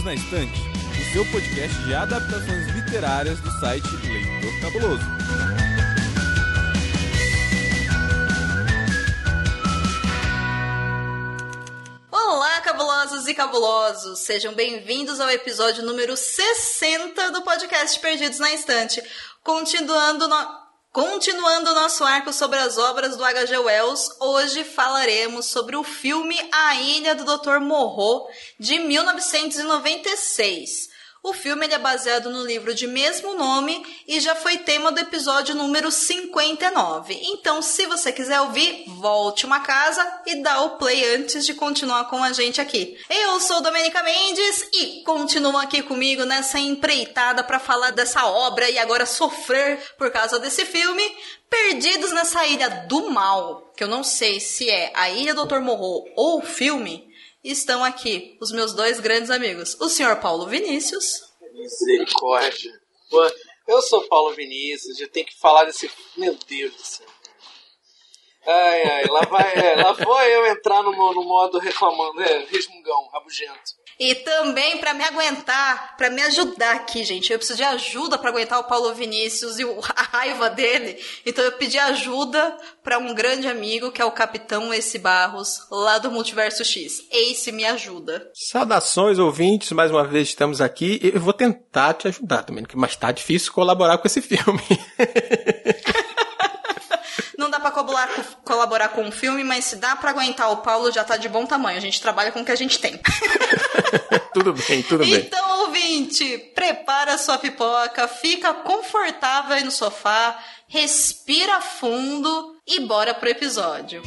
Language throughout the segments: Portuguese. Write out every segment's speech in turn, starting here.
Perdidos na Estante, o seu podcast de adaptações literárias do site Leitor Cabuloso. Olá, cabulosos e cabulosos! Sejam bem-vindos ao episódio número 60 do podcast Perdidos na Estante. Continuando no... Continuando o nosso arco sobre as obras do H.G. Wells, hoje falaremos sobre o filme A Ilha do Dr. Morro, de 1996. O filme é baseado no livro de mesmo nome e já foi tema do episódio número 59. Então, se você quiser ouvir, volte uma casa e dá o play antes de continuar com a gente aqui. Eu sou Domenica Mendes e continuam aqui comigo nessa empreitada para falar dessa obra e agora sofrer por causa desse filme. Perdidos nessa ilha do mal, que eu não sei se é a Ilha do Dr. Morro ou o filme, estão aqui os meus dois grandes amigos, o senhor Paulo Vinícius. Misericórdia. Eu sou Paulo Vinícius, já tenho que falar desse. Meu Deus do céu. Ai, ai, lá, vai, é, lá vou eu entrar no, no modo reclamando, é, resmungão, rabugento. E também para me aguentar, para me ajudar aqui, gente. Eu preciso de ajuda para aguentar o Paulo Vinícius e a raiva dele. Então eu pedi ajuda para um grande amigo que é o Capitão Ace Barros, lá do Multiverso X. Ace me ajuda. Saudações, ouvintes. Mais uma vez estamos aqui. Eu vou tentar te ajudar, também, mas tá difícil colaborar com esse filme. Não dá pra colaborar, com um filme, mas se dá pra aguentar o Paulo, já tá de bom tamanho. A gente trabalha com o que a gente tem. tudo bem, tudo bem. Então, ouvinte, prepara sua pipoca, fica confortável aí no sofá, respira fundo e bora pro episódio.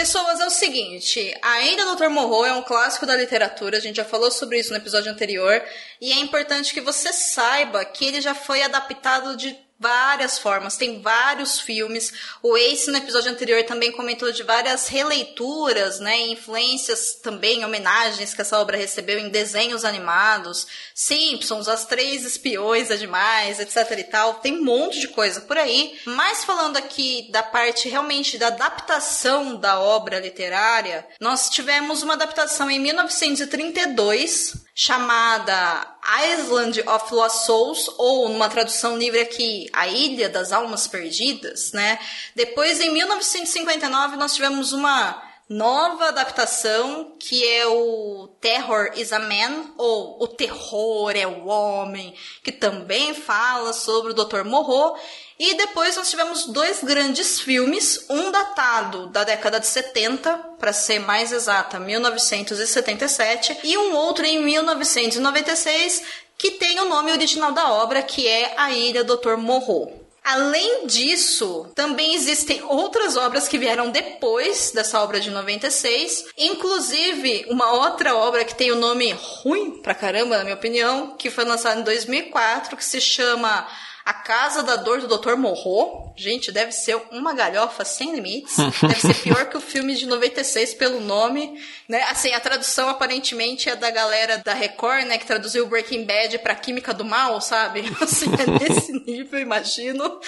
Pessoas, é o seguinte, ainda Dr. Morro é um clássico da literatura, a gente já falou sobre isso no episódio anterior, e é importante que você saiba que ele já foi adaptado de várias formas, tem vários filmes. O Ace no episódio anterior também comentou de várias releituras, né, influências também, homenagens que essa obra recebeu em desenhos animados, Simpsons, As Três Espiões é demais, etc e tal. Tem um monte de coisa por aí. Mas falando aqui da parte realmente da adaptação da obra literária, nós tivemos uma adaptação em 1932 chamada Island of Lost Souls, ou numa tradução livre aqui, A Ilha das Almas Perdidas, né? Depois, em 1959, nós tivemos uma nova adaptação que é o Terror is a Man, ou O Terror é o Homem, que também fala sobre o Dr. Morro. E depois nós tivemos dois grandes filmes, um datado da década de 70, para ser mais exata, 1977, e um outro em 1996, que tem o nome original da obra, que é A Ilha Dr. Morro. Além disso, também existem outras obras que vieram depois dessa obra de 96, inclusive uma outra obra que tem o um nome ruim pra caramba, na minha opinião, que foi lançada em 2004, que se chama a Casa da Dor do Dr. Morro. Gente, deve ser uma galhofa sem limites. deve ser pior que o filme de 96 pelo nome, né? Assim, a tradução aparentemente é da galera da Record, né, que traduziu Breaking Bad para Química do Mal, sabe? Assim, é nesse nível, imagino.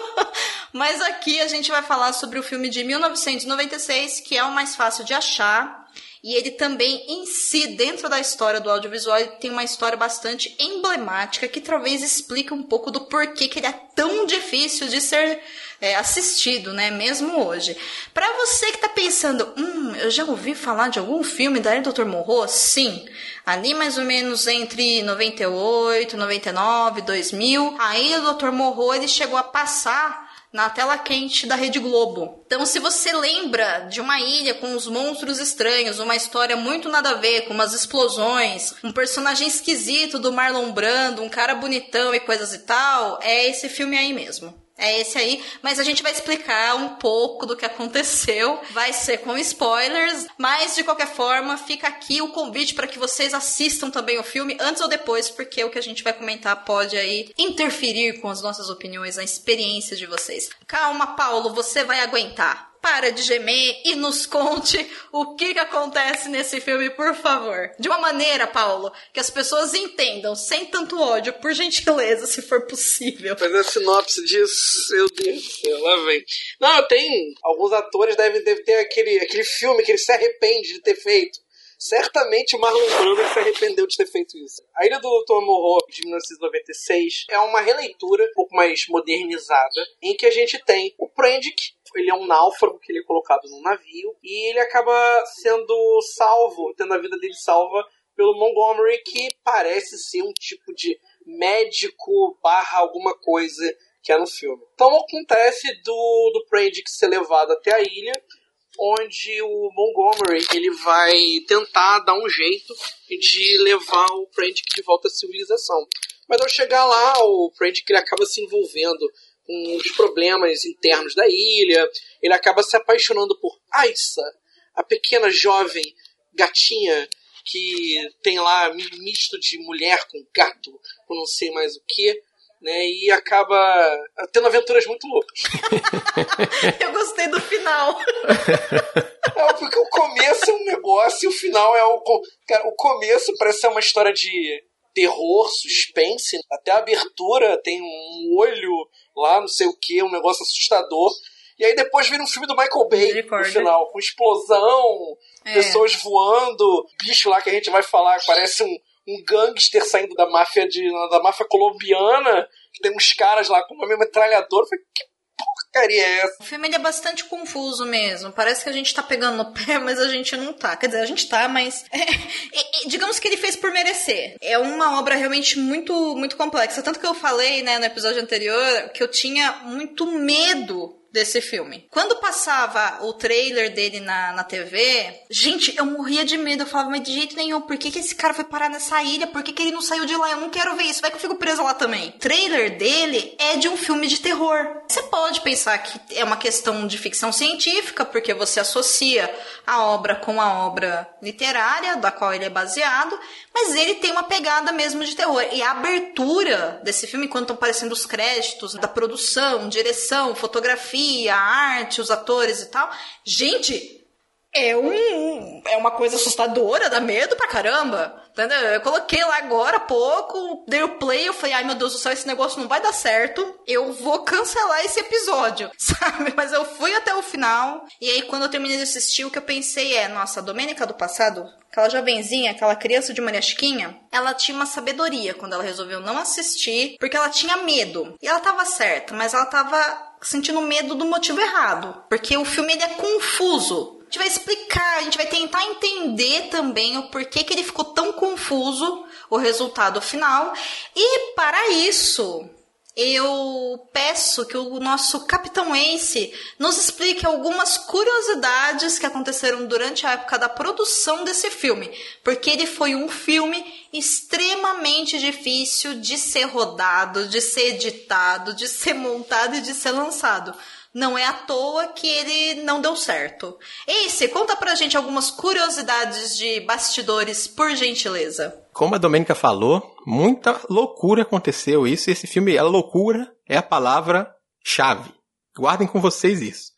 Mas aqui a gente vai falar sobre o filme de 1996, que é o mais fácil de achar e ele também, em si, dentro da história do audiovisual, ele tem uma história bastante emblemática que talvez explique um pouco do porquê que ele é tão difícil de ser é, assistido, né? Mesmo hoje. Para você que tá pensando, hum, eu já ouvi falar de algum filme da Dr. Morro? Sim. Ali mais ou menos entre 98, 99, 2000, aí o Dr. Morro ele chegou a passar na tela quente da Rede Globo. Então, se você lembra de uma ilha com os monstros estranhos, uma história muito nada a ver, com umas explosões, um personagem esquisito do Marlon Brando, um cara bonitão e coisas e tal, é esse filme aí mesmo. É esse aí, mas a gente vai explicar um pouco do que aconteceu. Vai ser com spoilers, mas de qualquer forma, fica aqui o convite para que vocês assistam também o filme antes ou depois, porque o que a gente vai comentar pode aí interferir com as nossas opiniões, a experiência de vocês. Calma, Paulo, você vai aguentar. Para de gemer e nos conte o que, que acontece nesse filme, por favor. De uma maneira, Paulo, que as pessoas entendam, sem tanto ódio, por gentileza, se for possível. Fazer a sinopse disso, meu Deus do céu, lá vem. Não, tem. Alguns atores devem, devem ter aquele, aquele filme que ele se arrepende de ter feito. Certamente o Marlon Brando se arrependeu de ter feito isso. A Ilha do Dr. Morro, de 1996, é uma releitura um pouco mais modernizada, em que a gente tem o Prendick, ele é um náufrago que ele é colocado num navio, e ele acaba sendo salvo, tendo a vida dele salva pelo Montgomery, que parece ser um tipo de médico barra alguma coisa que é no filme. Então acontece do, do Prendick ser levado até a ilha, onde o Montgomery ele vai tentar dar um jeito de levar o Prendick de volta à civilização. Mas ao chegar lá, o Prendick ele acaba se envolvendo com os problemas internos da ilha, ele acaba se apaixonando por Aissa, a pequena jovem gatinha que tem lá misto de mulher com gato, com não sei mais o que né? E acaba tendo aventuras muito loucas. Eu gostei do final. É, porque o começo é um negócio e o final é o. Cara, o começo parece ser uma história de terror, suspense. Até a abertura tem um olho lá, não sei o que, um negócio assustador. E aí depois vira um filme do Michael Bay no final, com explosão, é. pessoas voando, bicho lá que a gente vai falar, parece um, um gangster saindo da máfia de da máfia colombiana, que tem uns caras lá com uma metralhadora. Eu falei, que porcaria é essa? O filme é bastante confuso mesmo. Parece que a gente tá pegando no pé, mas a gente não tá. Quer dizer, a gente tá, mas. É, digamos que ele fez por merecer. É uma obra realmente muito, muito complexa. Tanto que eu falei, né, no episódio anterior, que eu tinha muito medo desse filme. Quando passava o trailer dele na, na TV, gente, eu morria de medo. Eu falava, mas de jeito nenhum, por que, que esse cara foi parar nessa ilha? Por que, que ele não saiu de lá? Eu não quero ver isso, vai que eu fico presa lá também. O trailer dele é de um filme de terror. Você pode pensar que é uma questão de ficção científica, porque você associa a obra com a obra literária, da qual ele é baseado, mas ele tem uma pegada mesmo de terror. E a abertura desse filme, quando estão aparecendo os créditos da produção, direção, fotografia, arte, os atores e tal, gente, é um é uma coisa assustadora, dá medo pra caramba. Entendeu? Eu coloquei lá agora há pouco, dei o play, eu falei, ai meu Deus do céu, esse negócio não vai dar certo. Eu vou cancelar esse episódio, sabe? Mas eu fui até o final. E aí, quando eu terminei de assistir, o que eu pensei é, nossa, a Domênica do passado, aquela jovenzinha, aquela criança de maniasquinha, ela tinha uma sabedoria quando ela resolveu não assistir, porque ela tinha medo. E ela tava certa, mas ela tava sentindo medo do motivo errado. Porque o filme ele é confuso a gente vai explicar, a gente vai tentar entender também o porquê que ele ficou tão confuso, o resultado final. E para isso, eu peço que o nosso Capitão Ace nos explique algumas curiosidades que aconteceram durante a época da produção desse filme, porque ele foi um filme extremamente difícil de ser rodado, de ser editado, de ser montado e de ser lançado. Não é à toa que ele não deu certo. Ace, conta pra gente algumas curiosidades de bastidores, por gentileza. Como a Domênica falou, muita loucura aconteceu isso. E esse filme, a loucura é a palavra-chave. Guardem com vocês isso.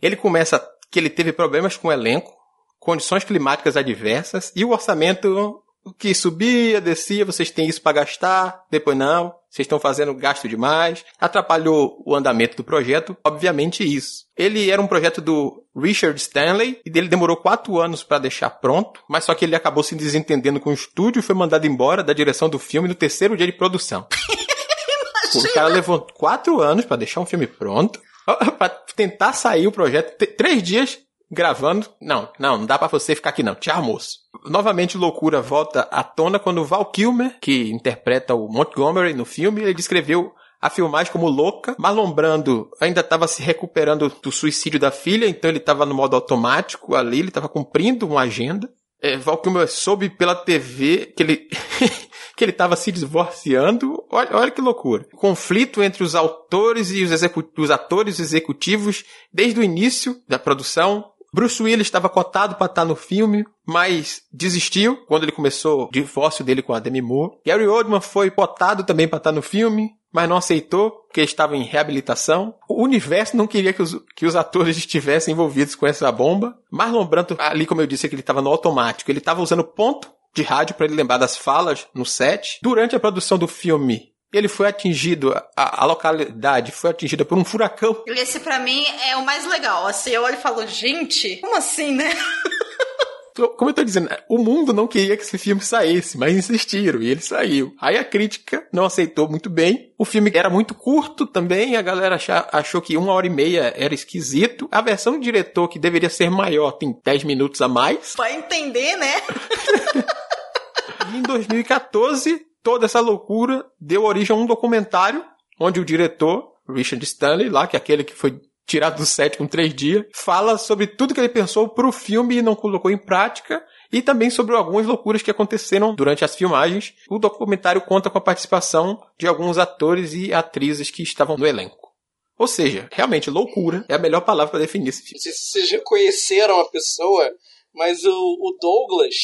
Ele começa que ele teve problemas com o elenco, condições climáticas adversas e o orçamento que subia, descia, vocês têm isso para gastar, depois não, vocês estão fazendo gasto demais, atrapalhou o andamento do projeto, obviamente isso. Ele era um projeto do Richard Stanley e dele demorou quatro anos para deixar pronto, mas só que ele acabou se desentendendo com o estúdio e foi mandado embora da direção do filme no terceiro dia de produção. o cara levou quatro anos para deixar um filme pronto, para tentar sair o projeto, três dias gravando. Não, não, não dá para você ficar aqui não. Tchau, moço. Novamente, loucura volta à tona quando Val Kilmer, que interpreta o Montgomery no filme, ele descreveu a filmagem como louca. Marlon Brando ainda estava se recuperando do suicídio da filha, então ele estava no modo automático ali, ele estava cumprindo uma agenda. É, Val Kilmer soube pela TV que ele que ele estava se divorciando. Olha, olha que loucura. Conflito entre os autores e os, os atores executivos desde o início da produção Bruce Willis estava cotado para estar no filme, mas desistiu quando ele começou o divórcio dele com a Demi Moore. Gary Oldman foi cotado também para estar no filme, mas não aceitou, porque estava em reabilitação. O universo não queria que os, que os atores estivessem envolvidos com essa bomba. Marlon Brando, ali como eu disse, que ele estava no automático, ele estava usando ponto de rádio para ele lembrar das falas no set. Durante a produção do filme, ele foi atingido, a, a, localidade foi atingida por um furacão. Esse para mim é o mais legal. Assim, eu olho e falo, gente, como assim, né? Como eu tô dizendo, o mundo não queria que esse filme saísse, mas insistiram e ele saiu. Aí a crítica não aceitou muito bem. O filme era muito curto também, a galera achou que uma hora e meia era esquisito. A versão do diretor, que deveria ser maior, tem 10 minutos a mais. Vai entender, né? em 2014, toda essa loucura deu origem a um documentário onde o diretor, Richard Stanley, lá, que é aquele que foi tirado do set com três dias, fala sobre tudo que ele pensou pro filme e não colocou em prática, e também sobre algumas loucuras que aconteceram durante as filmagens. O documentário conta com a participação de alguns atores e atrizes que estavam no elenco. Ou seja, realmente, loucura é a melhor palavra para definir esse filme. Vocês conheceram a pessoa, mas o, o Douglas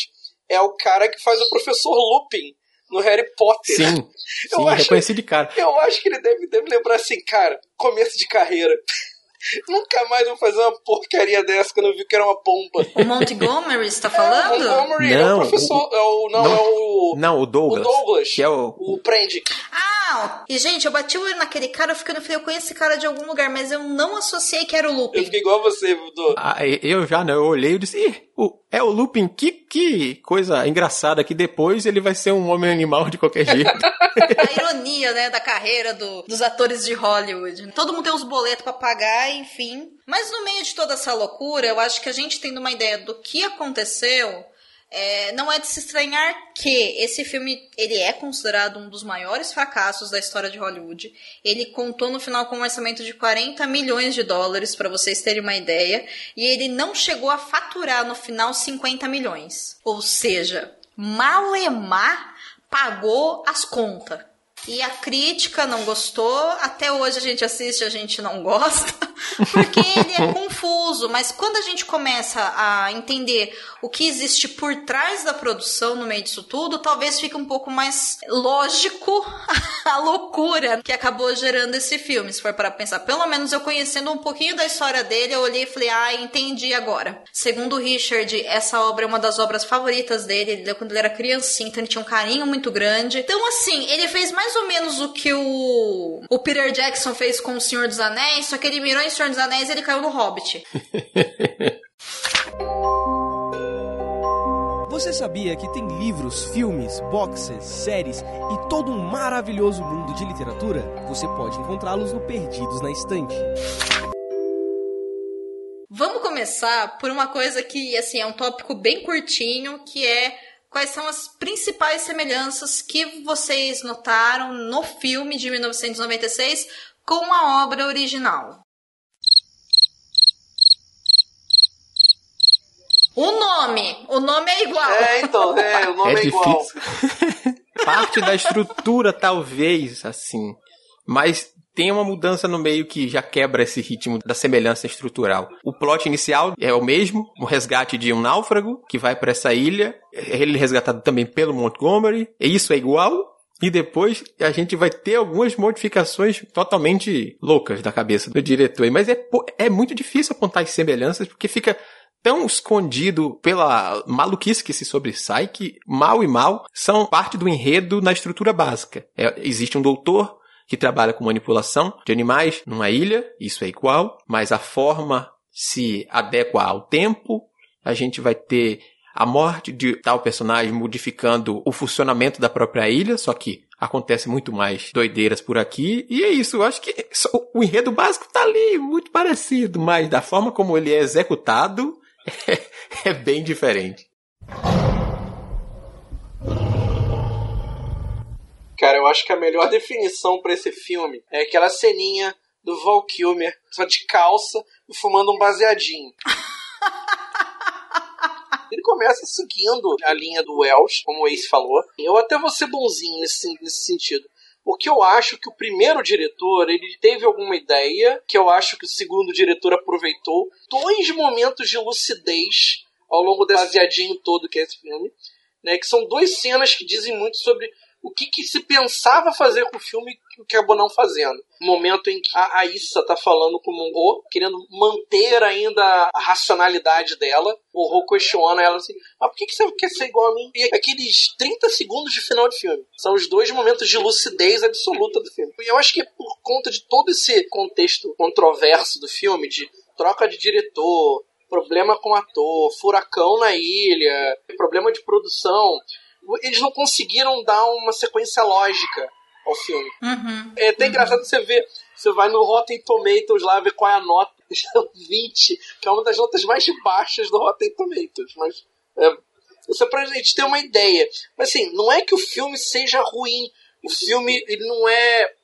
é o cara que faz o professor Lupin no Harry Potter. Sim, eu sim, acho, reconheci de cara. Eu acho que ele deve, deve lembrar assim, cara, começo de carreira. Nunca mais vou fazer uma porcaria dessa que eu não vi que era uma bomba. O Montgomery está falando? É, o Montgomery não, é o professor. O, é o, não, não, é o. Não, o Douglas. O Douglas. Que é o. O Prende. Ah, e gente, eu bati o olho naquele cara, eu fiquei, eu conheço esse cara de algum lugar, mas eu não associei que era o Lupin. Eu fiquei igual você, Dudu. Ah, eu já não, eu olhei e disse, Ih, o, é o Lupin, que, que coisa engraçada que depois ele vai ser um homem animal de qualquer jeito. a ironia, né, da carreira do, dos atores de Hollywood. Todo mundo tem uns boletos para pagar, enfim. Mas no meio de toda essa loucura, eu acho que a gente tendo uma ideia do que aconteceu, é, não é de se estranhar que esse filme ele é considerado um dos maiores fracassos da história de Hollywood. Ele contou no final com um orçamento de 40 milhões de dólares, para vocês terem uma ideia, e ele não chegou a faturar no final 50 milhões. Ou seja, Malemar pagou as contas. E a crítica não gostou, até hoje a gente assiste, a gente não gosta, porque ele é confuso, mas quando a gente começa a entender o que existe por trás da produção no meio disso tudo, talvez fique um pouco mais lógico a loucura que acabou gerando esse filme, se for para pensar. Pelo menos eu conhecendo um pouquinho da história dele, eu olhei e falei, ah, entendi agora. Segundo o Richard, essa obra é uma das obras favoritas dele, ele quando ele era criancinha, então ele tinha um carinho muito grande. Então, assim, ele fez mais ou menos o que o, o Peter Jackson fez com O Senhor dos Anéis, só que ele mirou em Senhor dos Anéis e ele caiu no Hobbit. Você sabia que tem livros, filmes, boxes, séries e todo um maravilhoso mundo de literatura? Você pode encontrá-los no Perdidos na Estante. Vamos começar por uma coisa que assim é um tópico bem curtinho, que é quais são as principais semelhanças que vocês notaram no filme de 1996 com a obra original. O nome, o nome é igual. É, então, é, o nome é, é igual. Parte da estrutura, talvez, assim. Mas tem uma mudança no meio que já quebra esse ritmo da semelhança estrutural. O plot inicial é o mesmo, o resgate de um náufrago que vai para essa ilha, ele é resgatado também pelo Montgomery, e isso é igual. E depois a gente vai ter algumas modificações totalmente loucas da cabeça do diretor. Mas é, é muito difícil apontar as semelhanças, porque fica tão escondido pela maluquice que se sobressai que mal e mal são parte do enredo na estrutura básica. É, existe um doutor que trabalha com manipulação de animais numa ilha, isso é igual, mas a forma se adequa ao tempo. A gente vai ter a morte de tal personagem modificando o funcionamento da própria ilha, só que acontece muito mais doideiras por aqui. E é isso, eu acho que o enredo básico tá ali, muito parecido, mas da forma como ele é executado é, é bem diferente. Cara, eu acho que a melhor definição para esse filme é aquela ceninha do Val Kilmer, só de calça e fumando um baseadinho. Ele começa seguindo a linha do Welsh, como o Ace falou. Eu até vou ser bonzinho nesse, nesse sentido. Porque eu acho que o primeiro diretor, ele teve alguma ideia, que eu acho que o segundo diretor aproveitou, dois momentos de lucidez ao longo desse baseadinho todo que é esse filme, né, que são duas cenas que dizem muito sobre o que, que, se pensava fazer com o filme que acabou não fazendo. Momento em que a, a Issa tá falando com o Mongo, querendo manter ainda a racionalidade dela, o Ro questiona ela assim: mas por que, que você quer ser igual a mim? E aqueles 30 segundos de final de filme são os dois momentos de lucidez absoluta do filme. E eu acho que é por conta de todo esse contexto controverso do filme, de troca de diretor, problema com ator, furacão na ilha, problema de produção eles não conseguiram dar uma sequência lógica ao filme. Uhum. É até uhum. engraçado você ver. Você vai no Rotten Tomatoes lá ver qual é a nota. 20, que é uma das notas mais baixas do Rotten Tomatoes. Mas é, isso é pra gente ter uma ideia. Mas assim, não é que o filme seja ruim. O filme ele não é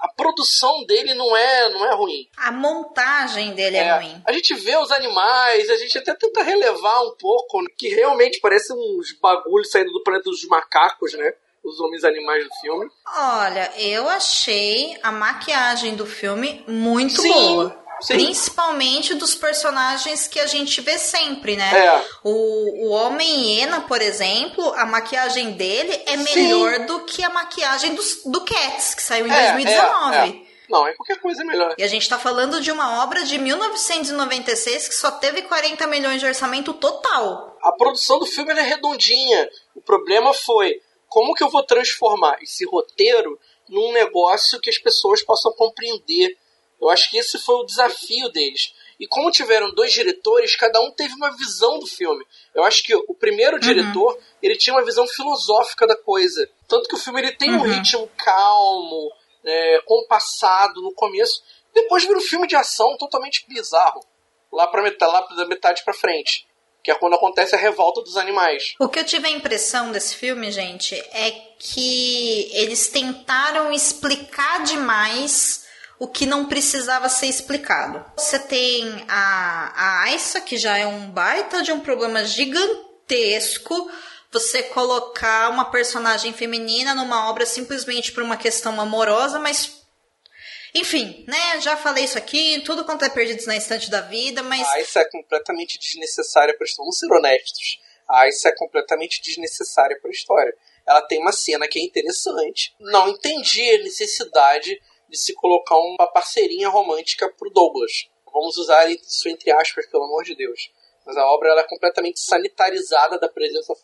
a produção dele não é, não é ruim. A montagem dele é, é, ruim. A gente vê os animais, a gente até tenta relevar um pouco, que realmente parecem uns bagulhos saindo do planeta dos macacos, né? Os homens animais do filme. Olha, eu achei a maquiagem do filme muito Sim. boa. Sim. Principalmente dos personagens que a gente vê sempre, né? É. O, o Homem Hiena, por exemplo, a maquiagem dele é melhor Sim. do que a maquiagem do, do Cats, que saiu em é, 2019. É, é. Não, é qualquer coisa melhor. E a gente tá falando de uma obra de 1996 que só teve 40 milhões de orçamento total. A produção do filme é redondinha. O problema foi como que eu vou transformar esse roteiro num negócio que as pessoas possam compreender eu acho que esse foi o desafio deles. E como tiveram dois diretores, cada um teve uma visão do filme. Eu acho que o primeiro uhum. diretor, ele tinha uma visão filosófica da coisa. Tanto que o filme ele tem uhum. um ritmo calmo, é, compassado no começo. Depois vira um filme de ação totalmente bizarro. Lá, pra metade, lá da metade pra frente. Que é quando acontece a revolta dos animais. O que eu tive a impressão desse filme, gente, é que eles tentaram explicar demais o que não precisava ser explicado. Você tem a, a que já é um baita de um problema gigantesco. Você colocar uma personagem feminina numa obra simplesmente por uma questão amorosa, mas enfim, né? Já falei isso aqui, tudo quanto é perdido na instante da vida, mas. A Aissa é completamente desnecessária para a história. Vamos ser honestos. A Aissa é completamente desnecessária para a história. Ela tem uma cena que é interessante. Não entendi a necessidade de se colocar uma parceirinha romântica pro Douglas. Vamos usar isso entre aspas, pelo amor de Deus. Mas a obra ela é completamente sanitarizada da presença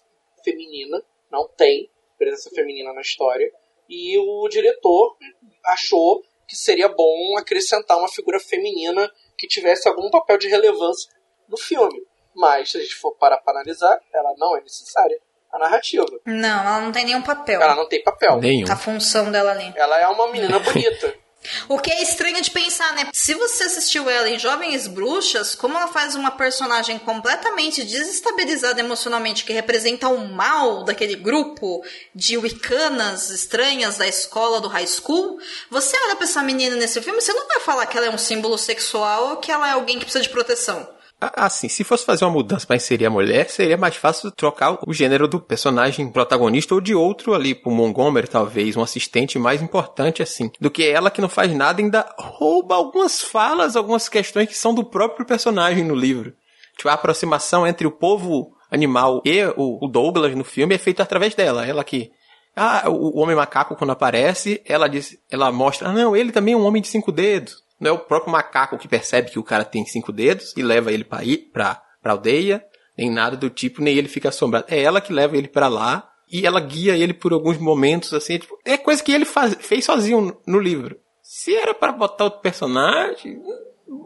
feminina. Não tem presença feminina na história. E o diretor achou que seria bom acrescentar uma figura feminina que tivesse algum papel de relevância no filme. Mas, se a gente for para analisar, ela não é necessária a narrativa. Não, ela não tem nenhum papel. Ela não tem papel. Nenhum. A função dela ali. Ela é uma menina bonita. O que é estranho de pensar, né? Se você assistiu ela em Jovens Bruxas, como ela faz uma personagem completamente desestabilizada emocionalmente, que representa o mal daquele grupo de wicanas estranhas da escola do high school, você olha pra essa menina nesse filme, você não vai falar que ela é um símbolo sexual ou que ela é alguém que precisa de proteção. Assim, se fosse fazer uma mudança para inserir a mulher, seria mais fácil trocar o gênero do personagem protagonista ou de outro ali, pro Montgomery, talvez, um assistente mais importante assim, do que ela que não faz nada ainda rouba algumas falas, algumas questões que são do próprio personagem no livro. Tipo, a aproximação entre o povo animal e o Douglas no filme é feita através dela. Ela que ah, o homem macaco quando aparece, ela diz, ela mostra, ah, não, ele também é um homem de cinco dedos. Não é o próprio macaco que percebe que o cara tem cinco dedos e leva ele para ir pra, pra aldeia, nem nada do tipo, nem ele fica assombrado. É ela que leva ele para lá e ela guia ele por alguns momentos, assim. Tipo, é coisa que ele faz, fez sozinho no livro. Se era para botar outro personagem,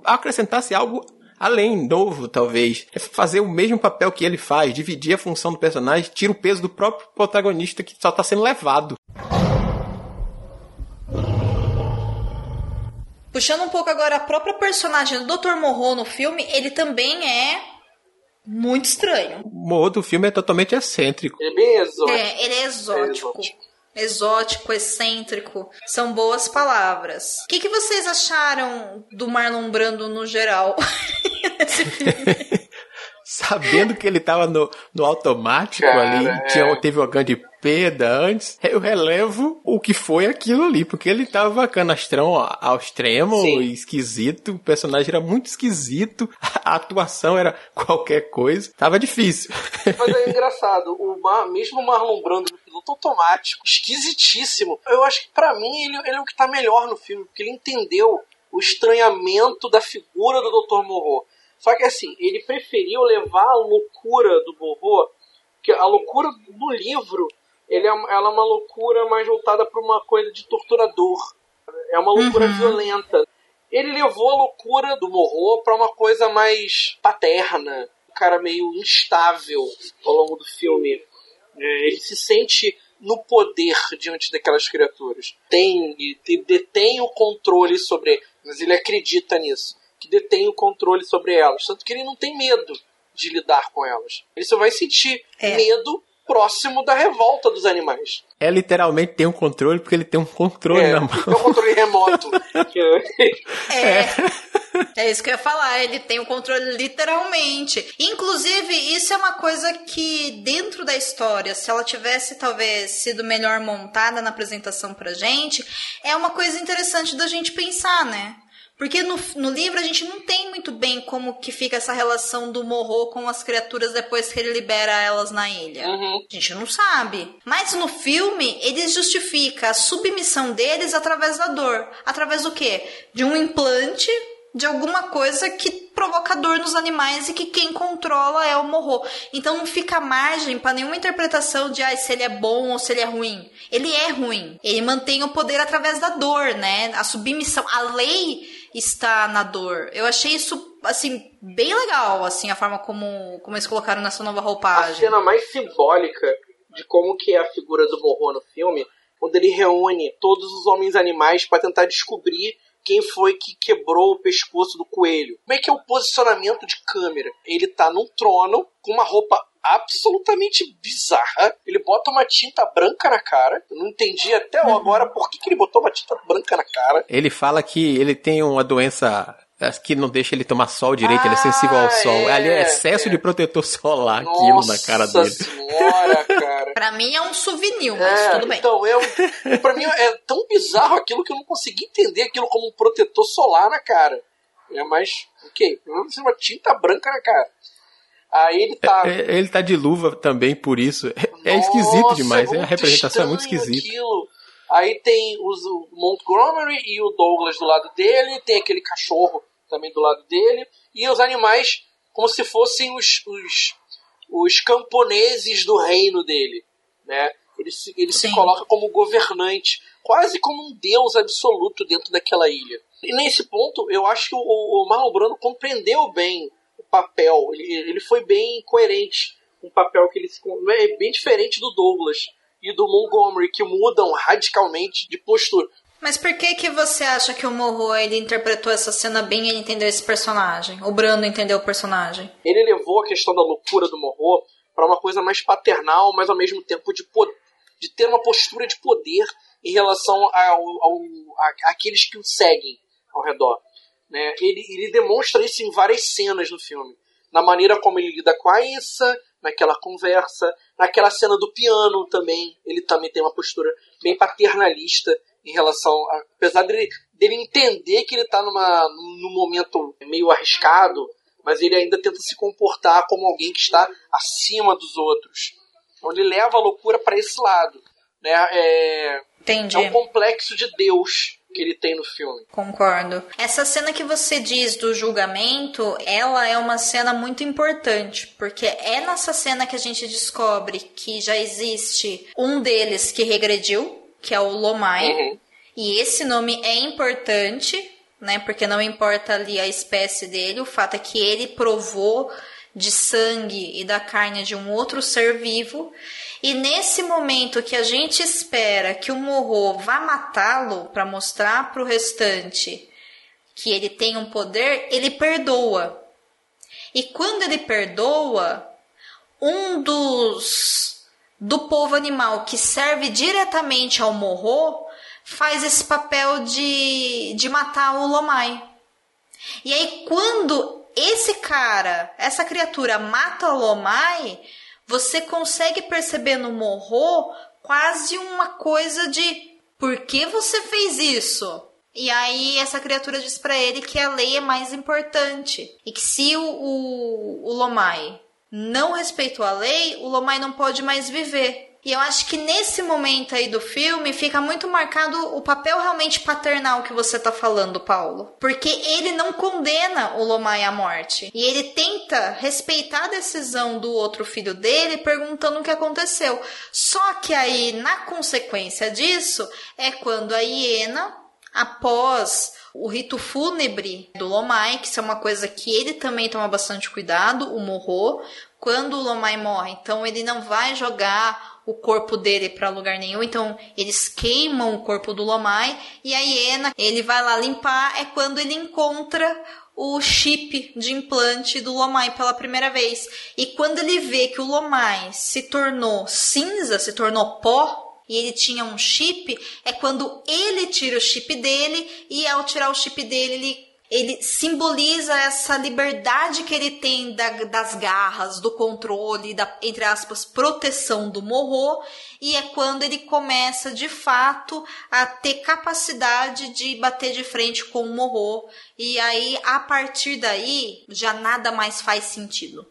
acrescentasse algo além, novo, talvez. É fazer o mesmo papel que ele faz, dividir a função do personagem, tira o peso do próprio protagonista que só tá sendo levado. Puxando um pouco agora a própria personagem do Dr. Morro no filme, ele também é muito estranho. O Morro do filme é totalmente excêntrico. Ele é bem exótico. É, ele é exótico. É exótico. Exótico, excêntrico, são boas palavras. O que, que vocês acharam do Marlon Brando no geral? nesse filme? Sabendo que ele tava no, no automático Cara, ali, é. tinha, teve uma grande perda antes, eu relevo o que foi aquilo ali, porque ele tava canastrão ao extremo, esquisito, o personagem era muito esquisito, a atuação era qualquer coisa, tava difícil. Mas é engraçado, o Mar, mesmo o Marlon Brando no piloto automático, esquisitíssimo, eu acho que para mim ele, ele é o que tá melhor no filme, porque ele entendeu o estranhamento da figura do Dr. Morro. Só que assim, ele preferiu levar a loucura do Morro, que a loucura do livro, ele é, ela é uma loucura mais voltada para uma coisa de torturador. É uma loucura uhum. violenta. Ele levou a loucura do Morro para uma coisa mais paterna, um cara meio instável ao longo do filme. É, ele se sente no poder diante daquelas criaturas. Tem, detém o controle sobre mas ele acredita nisso, que detém o controle sobre elas, tanto que ele não tem medo de lidar com elas. Ele só vai sentir é. medo próximo da revolta dos animais. É literalmente tem um controle porque ele tem um controle é, na mão. Tem um controle remoto. é. É isso que eu ia falar, ele tem o controle literalmente. Inclusive, isso é uma coisa que, dentro da história, se ela tivesse talvez sido melhor montada na apresentação pra gente, é uma coisa interessante da gente pensar, né? Porque no, no livro a gente não tem muito bem como que fica essa relação do Morro com as criaturas depois que ele libera elas na ilha. Uhum. A gente não sabe. Mas no filme, ele justifica a submissão deles através da dor. Através do quê? De um implante de alguma coisa que provoca dor nos animais e que quem controla é o morro. Então não fica margem para nenhuma interpretação de ah, se ele é bom ou se ele é ruim. Ele é ruim. Ele mantém o poder através da dor, né? A submissão. A lei está na dor. Eu achei isso, assim, bem legal, assim, a forma como, como eles colocaram nessa nova roupagem. A cena mais simbólica de como que é a figura do Morro no filme, quando ele reúne todos os homens animais para tentar descobrir quem foi que quebrou o pescoço do coelho. Como é que é o posicionamento de câmera? Ele tá num trono com uma roupa absolutamente bizarra. Ele bota uma tinta branca na cara. Eu não entendi até agora por que, que ele botou uma tinta branca na cara. Ele fala que ele tem uma doença que não deixa ele tomar sol direito, ah, ele é sensível ao sol. É, Ali é excesso é. de protetor solar, Nossa aquilo na cara dele. Senhora, cara. pra mim é um souvenir, mas é, tudo bem. Então, eu, pra mim é tão bizarro aquilo que eu não consegui entender aquilo como um protetor solar na cara. É mais, ok, pelo menos uma tinta branca na cara. Aí ele tá. É, é, ele tá de luva também por isso. É, Nossa, esquisito demais, é a representação é muito esquisita. Aquilo. Aí tem os, o Montgomery e o Douglas do lado dele, tem aquele cachorro também do lado dele, e os animais como se fossem os, os, os camponeses do reino dele. Né? Ele, se, ele se coloca como governante, quase como um deus absoluto dentro daquela ilha. E nesse ponto, eu acho que o, o Marlon Brando compreendeu bem papel. Ele, ele foi bem coerente com o papel que ele se. É bem diferente do Douglas e do Montgomery, que mudam radicalmente de postura. Mas por que que você acha que o Morro ele interpretou essa cena bem e ele entendeu esse personagem? O Brando entendeu o personagem? Ele levou a questão da loucura do Morro para uma coisa mais paternal, mas ao mesmo tempo de, de ter uma postura de poder em relação ao, ao, a, àqueles que o seguem ao redor. Né? Ele, ele demonstra isso em várias cenas no filme. Na maneira como ele lida com a Issa, naquela conversa, naquela cena do piano também. Ele também tem uma postura bem paternalista em relação. A, apesar dele, dele entender que ele está num momento meio arriscado, mas ele ainda tenta se comportar como alguém que está acima dos outros. Então ele leva a loucura para esse lado. Né? É, Entendi. é um complexo de Deus que ele tem no filme. Concordo. Essa cena que você diz do julgamento, ela é uma cena muito importante, porque é nessa cena que a gente descobre que já existe um deles que regrediu, que é o Lomai. Uhum. E esse nome é importante, né? Porque não importa ali a espécie dele, o fato é que ele provou de sangue e da carne de um outro ser vivo e nesse momento que a gente espera que o Morro vá matá-lo para mostrar para o restante que ele tem um poder, ele perdoa. E quando ele perdoa, um dos do povo animal que serve diretamente ao Morro faz esse papel de, de matar o Lomai. E aí, quando esse cara, essa criatura mata o Lomai, você consegue perceber no Morro quase uma coisa de por que você fez isso? E aí essa criatura diz para ele que a lei é mais importante e que se o, o, o Lomai não respeitou a lei, o Lomai não pode mais viver. E eu acho que nesse momento aí do filme fica muito marcado o papel realmente paternal que você tá falando, Paulo. Porque ele não condena o Lomai à morte. E ele tenta respeitar a decisão do outro filho dele, perguntando o que aconteceu. Só que aí, na consequência disso, é quando a hiena, após o rito fúnebre do Lomai, que isso é uma coisa que ele também toma bastante cuidado, o Morro, quando o Lomai morre, então ele não vai jogar o corpo dele para lugar nenhum, então eles queimam o corpo do Lomai e a hiena, ele vai lá limpar, é quando ele encontra o chip de implante do Lomai pela primeira vez. E quando ele vê que o Lomai se tornou cinza, se tornou pó, e ele tinha um chip, é quando ele tira o chip dele e ao tirar o chip dele, ele ele simboliza essa liberdade que ele tem da, das garras, do controle, da, entre aspas, proteção do morro, e é quando ele começa de fato a ter capacidade de bater de frente com o morro, e aí a partir daí já nada mais faz sentido.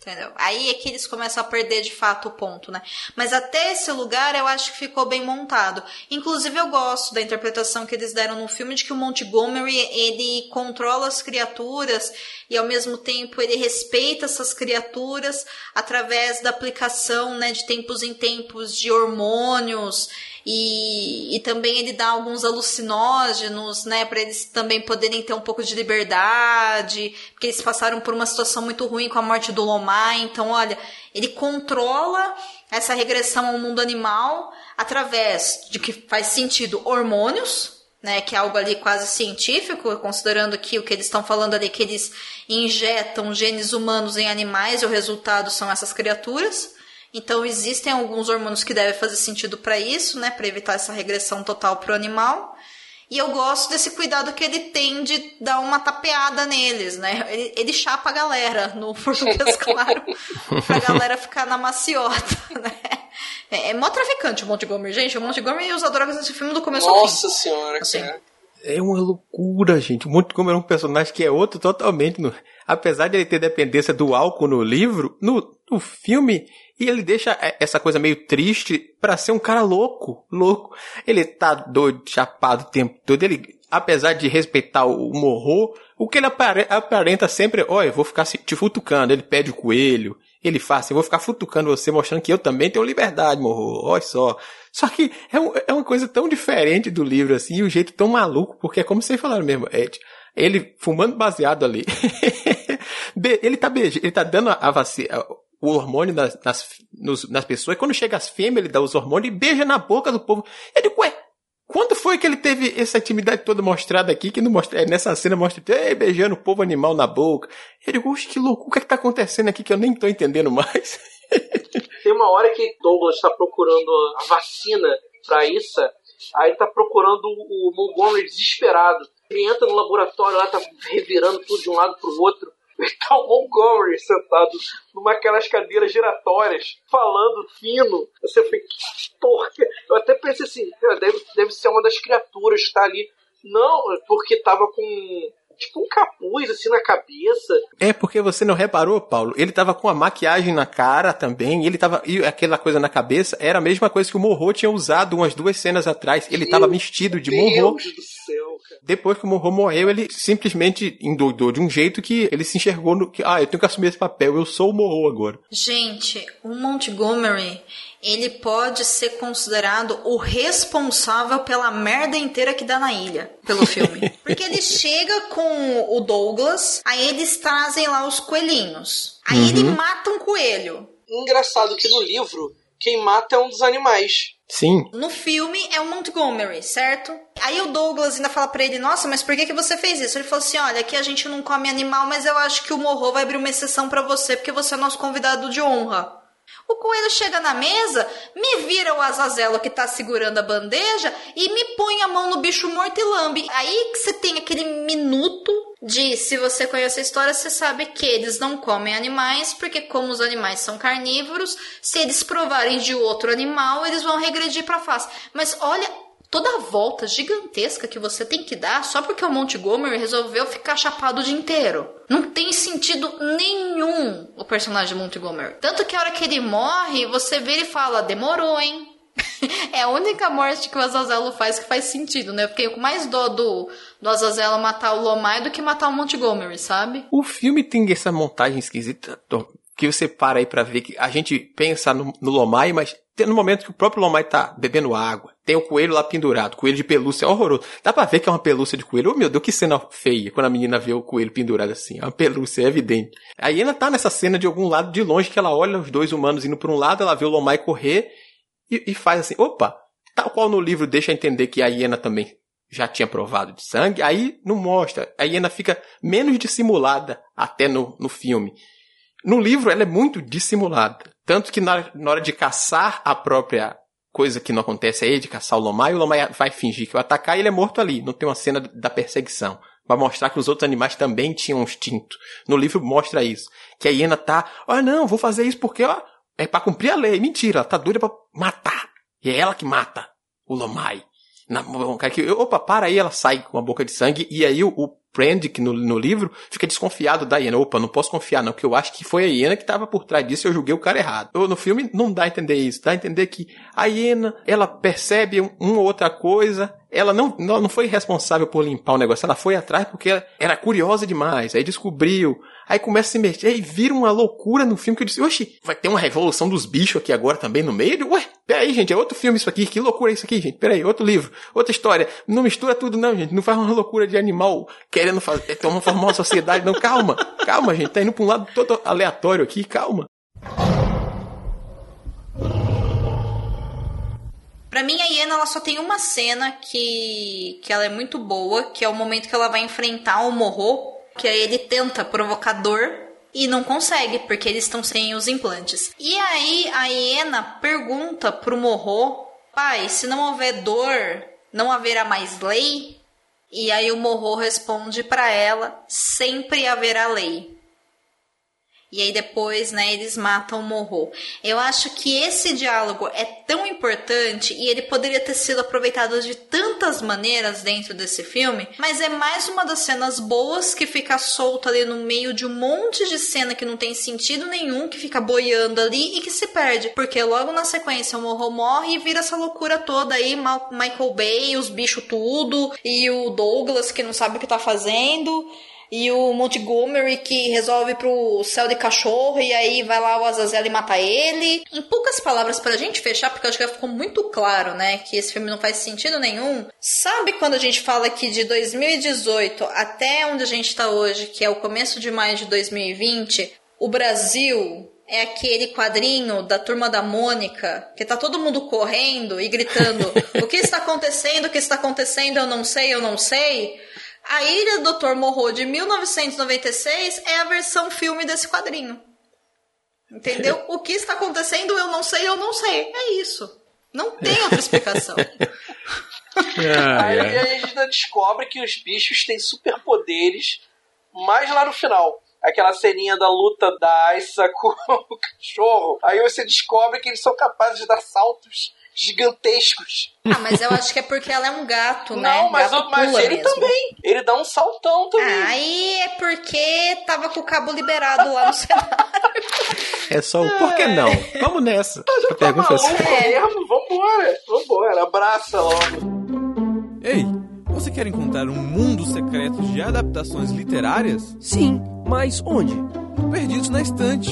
Entendeu? Aí é que eles começam a perder de fato o ponto, né? Mas até esse lugar eu acho que ficou bem montado. Inclusive eu gosto da interpretação que eles deram no filme de que o Montgomery ele controla as criaturas e ao mesmo tempo ele respeita essas criaturas através da aplicação, né, de tempos em tempos de hormônios. E, e também ele dá alguns alucinógenos, né, para eles também poderem ter um pouco de liberdade, porque eles passaram por uma situação muito ruim com a morte do Lomar, então olha, ele controla essa regressão ao mundo animal através de que faz sentido hormônios, né, que é algo ali quase científico, considerando que o que eles estão falando ali que eles injetam genes humanos em animais e o resultado são essas criaturas. Então existem alguns hormônios que devem fazer sentido para isso, né, para evitar essa regressão total para o animal. E eu gosto desse cuidado que ele tem de dar uma tapeada neles, né? Ele, ele chapa a galera, no português claro, pra galera ficar na maciota, né? É, é mó traficante o Montgomery, gente. O Montgomery usa drogas nesse filme do começo Nossa ao fim. Nossa senhora, assim, cara. É uma loucura, gente. O Montgomery é um personagem que é outro totalmente. No... Apesar de ele ter dependência do álcool no livro, no, no filme e ele deixa é, essa coisa meio triste para ser um cara louco, louco. Ele tá doido, chapado o tempo todo. Ele, apesar de respeitar o morro, o que ele aparenta sempre, olha, eu vou ficar te futucando. Ele pede o coelho, ele faz assim, eu vou ficar futucando você, mostrando que eu também tenho liberdade, morro. Olha só. Só que é, um, é uma coisa tão diferente do livro, assim, e o um jeito tão maluco, porque é como vocês falaram mesmo, Ed. Ele fumando baseado ali. ele tá beijando, ele tá dando a vacina, o hormônio nas, nas, nos, nas pessoas. Quando chega as fêmeas, ele dá os hormônios e beija na boca do povo. Eu digo, ué, quando foi que ele teve essa intimidade toda mostrada aqui, que não mostra, é, nessa cena mostra ele beijando o povo animal na boca? Eu digo, que louco, o que é que tá acontecendo aqui que eu nem tô entendendo mais? Tem uma hora que Douglas está procurando a vacina pra isso, aí ele tá procurando o Montgomery desesperado. Ele entra no laboratório lá, tá revirando tudo de um lado pro outro. Tá o Montgomery sentado numa aquelas cadeiras giratórias, falando fino. Você foi, que. Eu até pensei assim, deve, deve ser uma das criaturas que tá ali. Não, porque tava com tipo um capuz assim na cabeça. É porque você não reparou, Paulo? Ele tava com a maquiagem na cara também, ele tava e aquela coisa na cabeça era a mesma coisa que o Morro tinha usado umas duas cenas atrás. Ele Meu tava vestido de Morro. Deus do céu, cara. Depois que o Morro morreu, ele simplesmente endoidou de um jeito que ele se enxergou no que, ah, eu tenho que assumir esse papel, eu sou o Morro agora. Gente, o Montgomery, ele pode ser considerado o responsável pela merda inteira que dá na ilha, pelo filme. Porque ele chega com o Douglas, aí eles trazem lá os coelhinhos. Aí uhum. ele mata um coelho. Engraçado que no livro, quem mata é um dos animais. Sim. No filme é o Montgomery, certo? Aí o Douglas ainda fala para ele: Nossa, mas por que, que você fez isso? Ele falou assim: Olha, aqui a gente não come animal, mas eu acho que o Morro vai abrir uma exceção para você, porque você é nosso convidado de honra. O coelho chega na mesa, me vira o Azazelo que tá segurando a bandeja e me põe a mão no bicho morto e lambe. Aí que você tem aquele minuto de se você conhece a história, você sabe que eles não comem animais, porque como os animais são carnívoros, se eles provarem de outro animal, eles vão regredir para face. Mas olha toda a volta gigantesca que você tem que dar só porque o Montgomery resolveu ficar chapado o dia inteiro. Não tem sentido nenhum o personagem Montgomery. Tanto que a hora que ele morre, você vê e fala, demorou, hein? é a única morte que o Azazelo faz que faz sentido, né? Eu fiquei com mais dó do, do Azazelo matar o Lomai do que matar o Montgomery, sabe? O filme tem essa montagem esquisita que você para aí pra ver que a gente pensa no, no Lomai, mas no momento que o próprio Lomai tá bebendo água, tem o coelho lá pendurado, coelho de pelúcia, é horroroso. Dá pra ver que é uma pelúcia de coelho. Oh meu Deus, que cena feia quando a menina vê o coelho pendurado assim. É uma pelúcia, é evidente. A hiena tá nessa cena de algum lado de longe que ela olha os dois humanos indo pra um lado, ela vê o Lomai correr e, e faz assim, opa, tal qual no livro deixa entender que a hiena também já tinha provado de sangue, aí não mostra. A hiena fica menos dissimulada até no, no filme. No livro ela é muito dissimulada. Tanto que na, na hora de caçar a própria coisa que não acontece aí, de caçar o Lomai, o Lomai vai fingir que vai atacar e ele é morto ali. Não tem uma cena da perseguição. Vai mostrar que os outros animais também tinham instinto. No livro mostra isso. Que a hiena tá, ah não, vou fazer isso porque ó, é para cumprir a lei. Mentira, ela tá doida pra matar. E é ela que mata o Lomai. Na, que, opa, para aí, ela sai com a boca de sangue. E aí o, o Prendick no, no livro fica desconfiado da hiena. Opa, não posso confiar não, porque eu acho que foi a hiena que estava por trás disso e eu julguei o cara errado. No filme não dá a entender isso. Dá a entender que a hiena, ela percebe um, uma outra coisa ela não, não foi responsável por limpar o negócio, ela foi atrás porque era curiosa demais, aí descobriu, aí começa a se mexer, aí vira uma loucura no filme que eu disse, oxe, vai ter uma revolução dos bichos aqui agora também no meio? Ué, peraí, gente, é outro filme isso aqui, que loucura é isso aqui, gente, peraí, outro livro, outra história, não mistura tudo não, gente, não faz uma loucura de animal querendo fazer, formar uma sociedade, não, calma, calma, gente, tá indo pra um lado todo aleatório aqui, calma. Pra mim, a Iena ela só tem uma cena que, que ela é muito boa, que é o momento que ela vai enfrentar o Morro, que aí ele tenta provocar dor e não consegue, porque eles estão sem os implantes. E aí a Iena pergunta pro Morro, pai, se não houver dor, não haverá mais lei? E aí o Morro responde para ela, sempre haverá lei. E aí depois, né, eles matam o Morro. Eu acho que esse diálogo é tão importante e ele poderia ter sido aproveitado de tantas maneiras dentro desse filme, mas é mais uma das cenas boas que fica solta ali no meio de um monte de cena que não tem sentido nenhum, que fica boiando ali e que se perde, porque logo na sequência o Morro morre e vira essa loucura toda aí, Michael Bay, os bichos tudo, e o Douglas que não sabe o que tá fazendo e o Montgomery que resolve pro céu de cachorro e aí vai lá o Azazel e mata ele. Em poucas palavras pra gente fechar, porque eu acho que ficou muito claro, né, que esse filme não faz sentido nenhum. Sabe quando a gente fala que de 2018 até onde a gente tá hoje, que é o começo de maio de 2020, o Brasil é aquele quadrinho da turma da Mônica, que tá todo mundo correndo e gritando: O que está acontecendo? O que está acontecendo? Eu não sei, eu não sei. A Ilha do Dr. Morro de 1996 é a versão filme desse quadrinho. Entendeu? o que está acontecendo, eu não sei, eu não sei. É isso. Não tem outra explicação. Aí a gente descobre que os bichos têm superpoderes mais lá no final. Aquela ceninha da luta da Aissa com o cachorro. Aí você descobre que eles são capazes de dar saltos gigantescos. Ah, mas eu acho que é porque ela é um gato, né? Não, mas, gato mas ele mesmo. também. Ele dá um saltão também. Ah, aí é porque tava com o cabo liberado lá no cenário. É só o por que não? Vamos nessa. Eu já a tá maluco assim. é. mesmo? Vambora. Vambora. Abraça logo. Ei, você quer encontrar um mundo secreto de adaptações literárias? Sim, mas onde? Perdidos na estante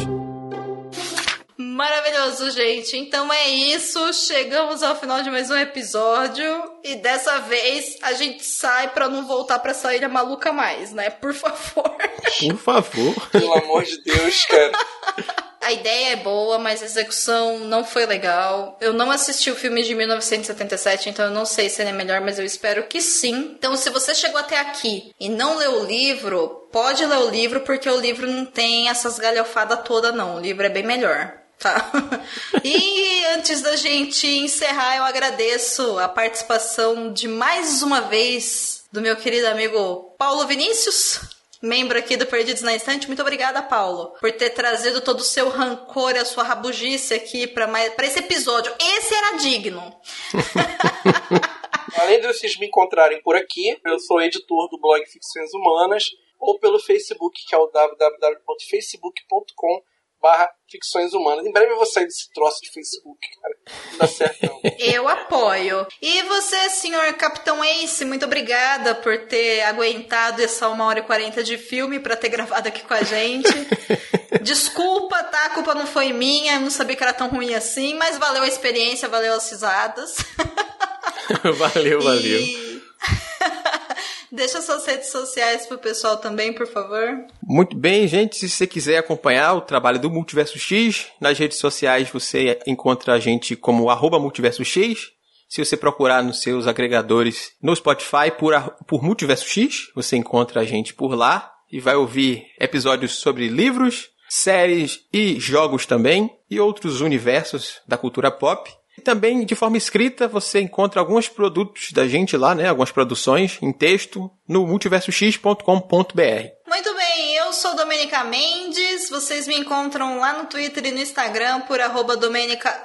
Maravilhoso, gente. Então é isso. Chegamos ao final de mais um episódio. E dessa vez a gente sai para não voltar pra essa ilha maluca mais, né? Por favor. Por favor. Pelo amor de Deus, cara. A ideia é boa, mas a execução não foi legal. Eu não assisti o filme de 1977, então eu não sei se ele é melhor, mas eu espero que sim. Então, se você chegou até aqui e não leu o livro, pode ler o livro, porque o livro não tem essas galhofadas toda, não. O livro é bem melhor. Tá. E antes da gente encerrar, eu agradeço a participação de mais uma vez do meu querido amigo Paulo Vinícius. membro aqui do Perdidos na Instante. Muito obrigada, Paulo, por ter trazido todo o seu rancor e a sua rabugice aqui para esse episódio. Esse era digno. Além de vocês me encontrarem por aqui, eu sou editor do blog Ficções Humanas, ou pelo Facebook, que é o www.facebook.com barra ficções humanas. Em breve eu vou sair desse troço de Facebook, cara. Não dá certo, não. eu apoio. E você, senhor Capitão Ace, muito obrigada por ter aguentado essa uma hora e quarenta de filme para ter gravado aqui com a gente. Desculpa, tá? A culpa não foi minha, eu não sabia que era tão ruim assim, mas valeu a experiência, valeu as risadas. valeu, valeu. E... Deixa suas redes sociais pro pessoal também, por favor. Muito bem, gente. Se você quiser acompanhar o trabalho do Multiverso X, nas redes sociais você encontra a gente como arroba Multiverso X. Se você procurar nos seus agregadores no Spotify por, por Multiverso X, você encontra a gente por lá e vai ouvir episódios sobre livros, séries e jogos também, e outros universos da cultura pop. E também, de forma escrita, você encontra alguns produtos da gente lá, né? Algumas produções em texto no multiversox.com.br. Muito bem, eu sou Domenica Mendes. Vocês me encontram lá no Twitter e no Instagram por arroba Domenica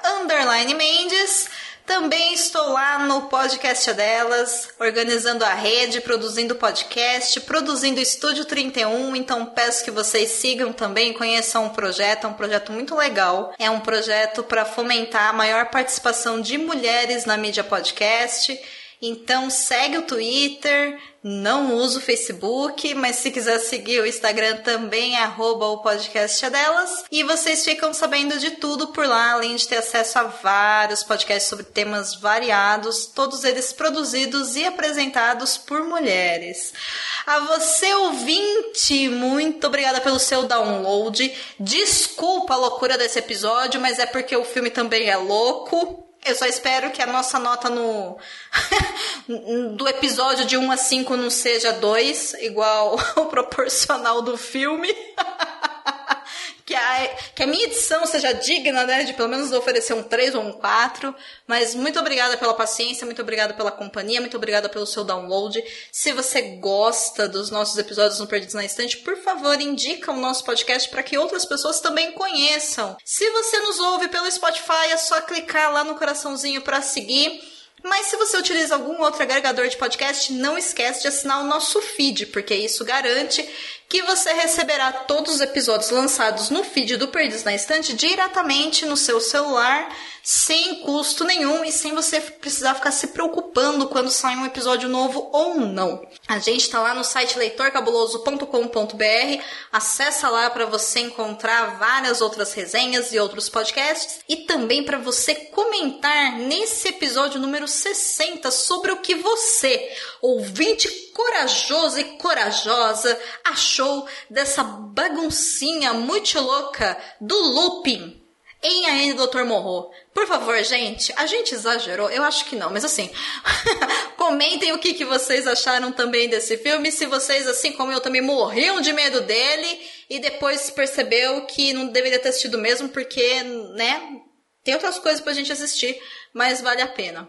Mendes. Também estou lá no podcast delas, organizando a rede, produzindo podcast, produzindo Estúdio 31. Então peço que vocês sigam também, conheçam o projeto. É um projeto muito legal. É um projeto para fomentar a maior participação de mulheres na mídia podcast. Então segue o Twitter, não uso o Facebook, mas se quiser seguir o Instagram também, arroba o podcast é delas. E vocês ficam sabendo de tudo por lá, além de ter acesso a vários podcasts sobre temas variados, todos eles produzidos e apresentados por mulheres. A você, ouvinte, muito obrigada pelo seu download. Desculpa a loucura desse episódio, mas é porque o filme também é louco. Eu só espero que a nossa nota no do episódio de 1 a 5 não seja 2, igual o proporcional do filme. que a, que a minha edição seja digna, né, de pelo menos oferecer um 3 ou um 4. Mas muito obrigada pela paciência, muito obrigada pela companhia, muito obrigada pelo seu download. Se você gosta dos nossos episódios no Perdidos na Estante, por favor, indica o nosso podcast para que outras pessoas também conheçam. Se você nos ouve pelo Spotify, é só clicar lá no coraçãozinho para seguir. Mas se você utiliza algum outro agregador de podcast, não esquece de assinar o nosso feed, porque isso garante que você receberá todos os episódios lançados no feed do Perdidos na Estante diretamente no seu celular sem custo nenhum e sem você precisar ficar se preocupando quando sai um episódio novo ou não. A gente está lá no site leitorcabuloso.com.br, acessa lá para você encontrar várias outras resenhas e outros podcasts e também para você comentar nesse episódio número 60 sobre o que você, ouvinte corajoso e corajosa, achou dessa baguncinha muito louca do looping em A N Dr. Morro. Por favor, gente, a gente exagerou? Eu acho que não, mas assim, comentem o que, que vocês acharam também desse filme, se vocês, assim como eu, também morriam de medo dele e depois percebeu que não deveria ter assistido mesmo, porque, né, tem outras coisas pra gente assistir, mas vale a pena.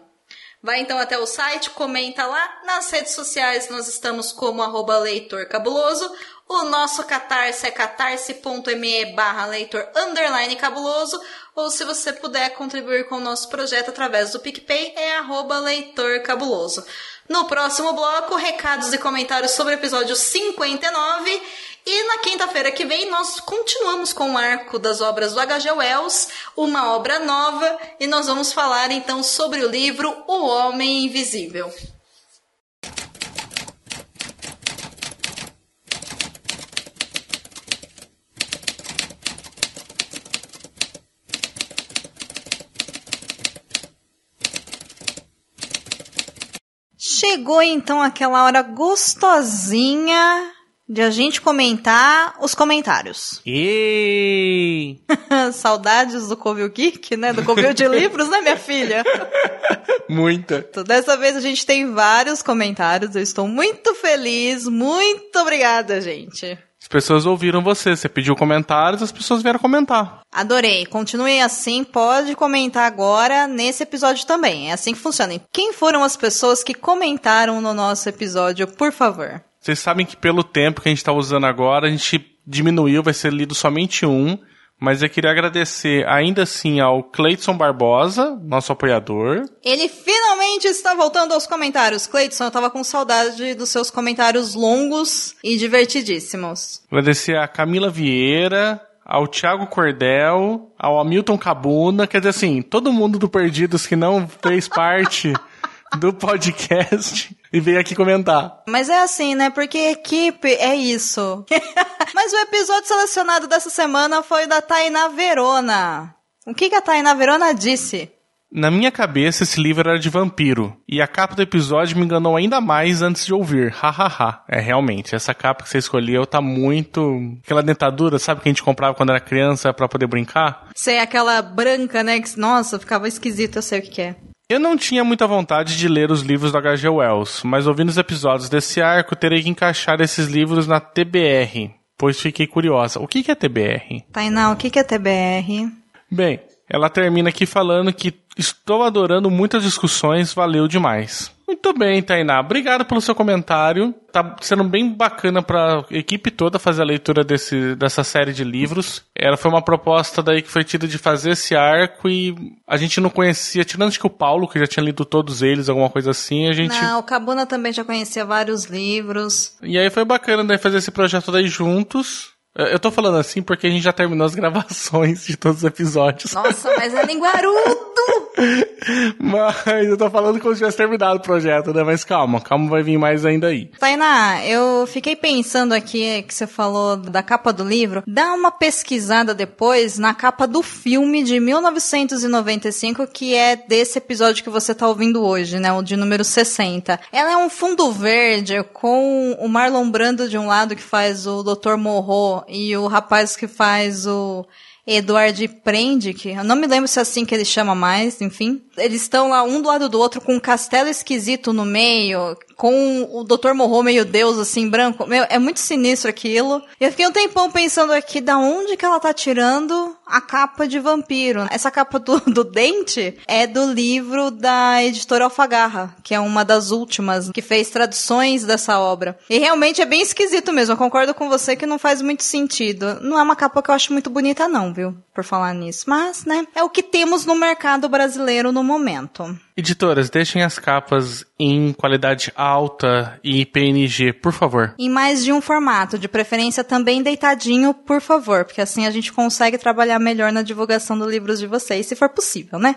Vai então até o site, comenta lá. Nas redes sociais nós estamos como arroba leitor cabuloso. O nosso catarse é catarse.me barra leitor underline cabuloso. Ou se você puder contribuir com o nosso projeto através do PicPay, é arroba leitor cabuloso. No próximo bloco, recados e comentários sobre o episódio 59. E na quinta-feira que vem nós continuamos com o arco das obras do H.G. Wells, uma obra nova, e nós vamos falar então sobre o livro O Homem Invisível. Chegou então aquela hora gostosinha de a gente comentar os comentários. E Saudades do Covil Geek, né? Do Covil de livros, né, minha filha? Muita. Então, dessa vez a gente tem vários comentários. Eu estou muito feliz. Muito obrigada, gente. As pessoas ouviram você, você pediu comentários, as pessoas vieram comentar. Adorei. Continue assim, pode comentar agora nesse episódio também. É assim que funciona. Quem foram as pessoas que comentaram no nosso episódio, por favor? Vocês sabem que pelo tempo que a gente está usando agora, a gente diminuiu, vai ser lido somente um. Mas eu queria agradecer ainda assim ao Cleiton Barbosa, nosso apoiador. Ele finalmente está voltando aos comentários. Cleiton, eu tava com saudade dos seus comentários longos e divertidíssimos. Agradecer a Camila Vieira, ao Thiago Cordel, ao Hamilton Cabuna, quer dizer assim, todo mundo do Perdidos que não fez parte do podcast e veio aqui comentar. Mas é assim, né? Porque equipe é isso. Mas o episódio selecionado dessa semana foi o da Tainá Verona. O que, que a Tainá Verona disse? Na minha cabeça, esse livro era de vampiro. E a capa do episódio me enganou ainda mais antes de ouvir. Hahaha. é, realmente, essa capa que você escolheu tá muito. Aquela dentadura, sabe, que a gente comprava quando era criança para poder brincar? Sei, aquela branca, né? Que, nossa, ficava esquisito, eu sei o que, que é. Eu não tinha muita vontade de ler os livros do H.G. Wells, mas ouvindo os episódios desse arco, terei que encaixar esses livros na TBR, pois fiquei curiosa. O que, é TBR? Tainá, o que é TBR? Bem, ela termina aqui falando que estou adorando muitas discussões, valeu demais. Muito bem, Tainá. Obrigado pelo seu comentário. Tá sendo bem bacana para a equipe toda fazer a leitura desse, dessa série de livros. Ela foi uma proposta daí que foi tida de fazer esse arco e a gente não conhecia, tirando acho que o Paulo, que já tinha lido todos eles, alguma coisa assim, a gente... Não, o Cabuna também já conhecia vários livros. E aí foi bacana daí fazer esse projeto daí juntos. Eu tô falando assim porque a gente já terminou as gravações de todos os episódios. Nossa, mas é linguarudo! Mas eu tô falando como se tivesse terminado o projeto, né? Mas calma, calma, vai vir mais ainda aí. Tainá, eu fiquei pensando aqui que você falou da capa do livro. Dá uma pesquisada depois na capa do filme de 1995, que é desse episódio que você tá ouvindo hoje, né? O de número 60. Ela é um fundo verde com o Marlon Brando de um lado, que faz o Dr. Morro, e o rapaz que faz o Eduard Prendick, eu não me lembro se é assim que ele chama mais, enfim. Eles estão lá um do lado do outro com um castelo esquisito no meio, com o Dr. Morro meio deus, assim, branco. Meu, é muito sinistro aquilo. Eu fiquei um tempão pensando aqui da onde que ela tá tirando a capa de vampiro. Essa capa do, do dente é do livro da editora Alfagarra, que é uma das últimas que fez traduções dessa obra. E realmente é bem esquisito mesmo. Eu concordo com você que não faz muito sentido. Não é uma capa que eu acho muito bonita, não, viu? Por falar nisso. Mas, né, é o que temos no mercado brasileiro no momento. Editoras, deixem as capas em qualidade alta e PNG, por favor. Em mais de um formato, de preferência também deitadinho, por favor, porque assim a gente consegue trabalhar melhor na divulgação dos livros de vocês, se for possível, né?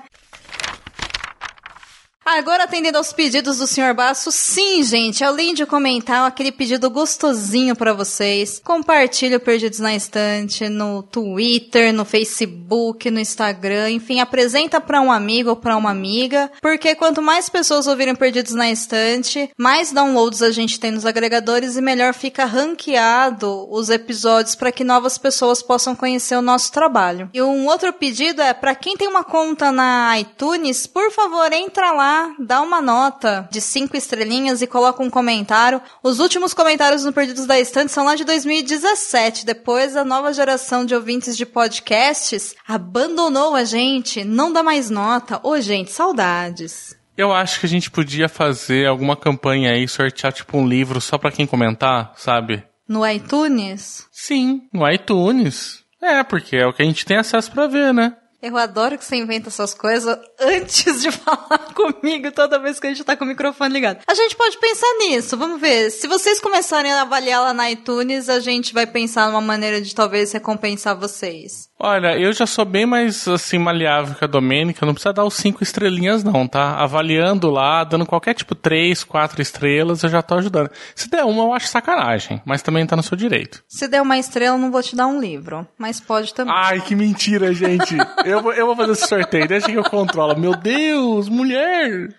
Agora, atendendo aos pedidos do Sr. Basso, sim, gente, além de comentar aquele pedido gostosinho para vocês, compartilhe o Perdidos na Estante no Twitter, no Facebook, no Instagram, enfim, apresenta para um amigo ou para uma amiga, porque quanto mais pessoas ouvirem Perdidos na Estante, mais downloads a gente tem nos agregadores e melhor fica ranqueado os episódios para que novas pessoas possam conhecer o nosso trabalho. E um outro pedido é para quem tem uma conta na iTunes, por favor, entra lá dá uma nota de cinco estrelinhas e coloca um comentário. Os últimos comentários no Perdidos da Estante são lá de 2017. Depois a nova geração de ouvintes de podcasts abandonou a gente, não dá mais nota. Ô, gente, saudades. Eu acho que a gente podia fazer alguma campanha aí, sortear tipo um livro só pra quem comentar, sabe? No iTunes? Sim, no iTunes. É, porque é o que a gente tem acesso para ver, né? Eu adoro que você inventa essas coisas antes de falar comigo toda vez que a gente tá com o microfone ligado. A gente pode pensar nisso, vamos ver. Se vocês começarem a avaliar lá na iTunes, a gente vai pensar numa maneira de talvez recompensar vocês. Olha, eu já sou bem mais assim maleável que a Domênica, não precisa dar os cinco estrelinhas não, tá? Avaliando lá, dando qualquer tipo três, quatro estrelas, eu já tô ajudando. Se der uma, eu acho sacanagem, mas também tá no seu direito. Se der uma estrela, eu não vou te dar um livro, mas pode também. Ai, que mentira, gente. eu, vou, eu vou fazer esse sorteio, deixa que eu controlo. Meu Deus, mulher!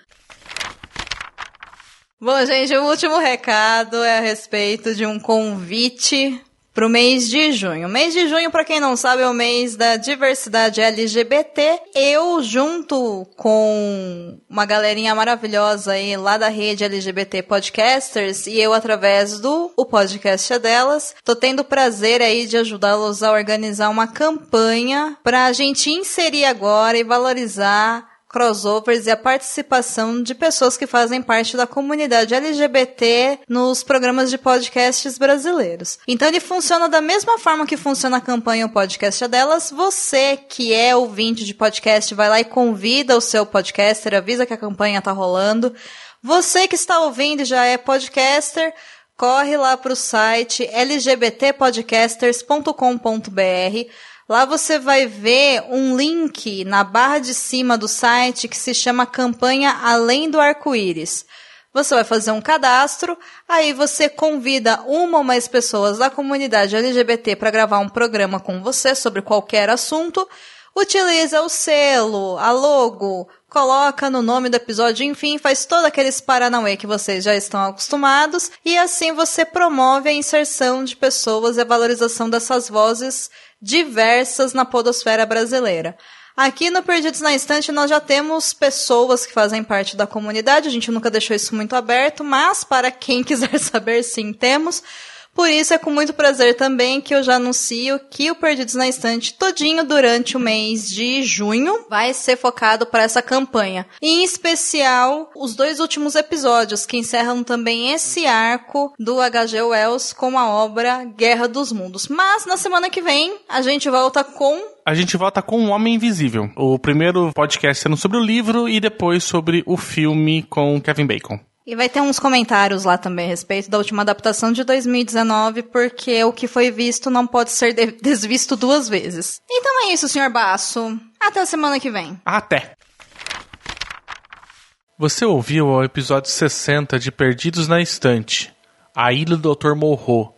Bom, gente, o último recado é a respeito de um convite para o mês de junho. O mês de junho, para quem não sabe, é o mês da diversidade LGBT. Eu, junto com uma galerinha maravilhosa aí lá da rede LGBT Podcasters e eu através do o podcast é delas, tô tendo o prazer aí de ajudá-los a organizar uma campanha para a gente inserir agora e valorizar crossovers e a participação de pessoas que fazem parte da comunidade LGBT nos programas de podcasts brasileiros. Então ele funciona da mesma forma que funciona a campanha O Podcast é Delas. Você que é ouvinte de podcast, vai lá e convida o seu podcaster, avisa que a campanha tá rolando. Você que está ouvindo e já é podcaster, corre lá para o site lgbtpodcasters.com.br. Lá você vai ver um link na barra de cima do site que se chama Campanha Além do Arco-Íris. Você vai fazer um cadastro, aí você convida uma ou mais pessoas da comunidade LGBT para gravar um programa com você sobre qualquer assunto. Utiliza o selo, a logo, coloca no nome do episódio, enfim, faz todo aqueles paranauê que vocês já estão acostumados, e assim você promove a inserção de pessoas e a valorização dessas vozes diversas na podosfera brasileira. Aqui no Perdidos na Estante nós já temos pessoas que fazem parte da comunidade, a gente nunca deixou isso muito aberto, mas para quem quiser saber, sim, temos. Por isso é com muito prazer também que eu já anuncio que o Perdidos na Estante todinho durante o mês de junho vai ser focado para essa campanha. Em especial, os dois últimos episódios que encerram também esse arco do H.G. Wells com a obra Guerra dos Mundos. Mas na semana que vem a gente volta com a gente volta com O Homem Invisível. O primeiro podcast sendo sobre o livro e depois sobre o filme com Kevin Bacon. E vai ter uns comentários lá também a respeito da última adaptação de 2019, porque o que foi visto não pode ser de desvisto duas vezes. Então é isso, senhor Basso. Até a semana que vem. Até. Você ouviu o episódio 60 de Perdidos na Estante, A Ilha do Dr. Morro,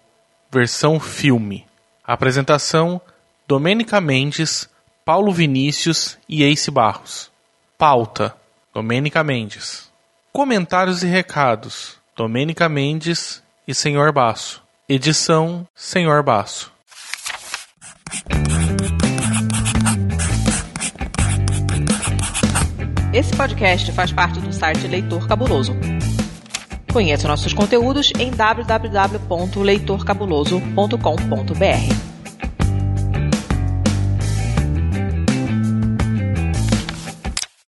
versão filme. Apresentação: Domênica Mendes, Paulo Vinícius e Ace Barros. Pauta: Domênica Mendes. Comentários e recados: Domênica Mendes e Senhor Baço. Edição: Senhor Baço. Esse podcast faz parte do site Leitor Cabuloso. Conheça nossos conteúdos em www.leitorcabuloso.com.br.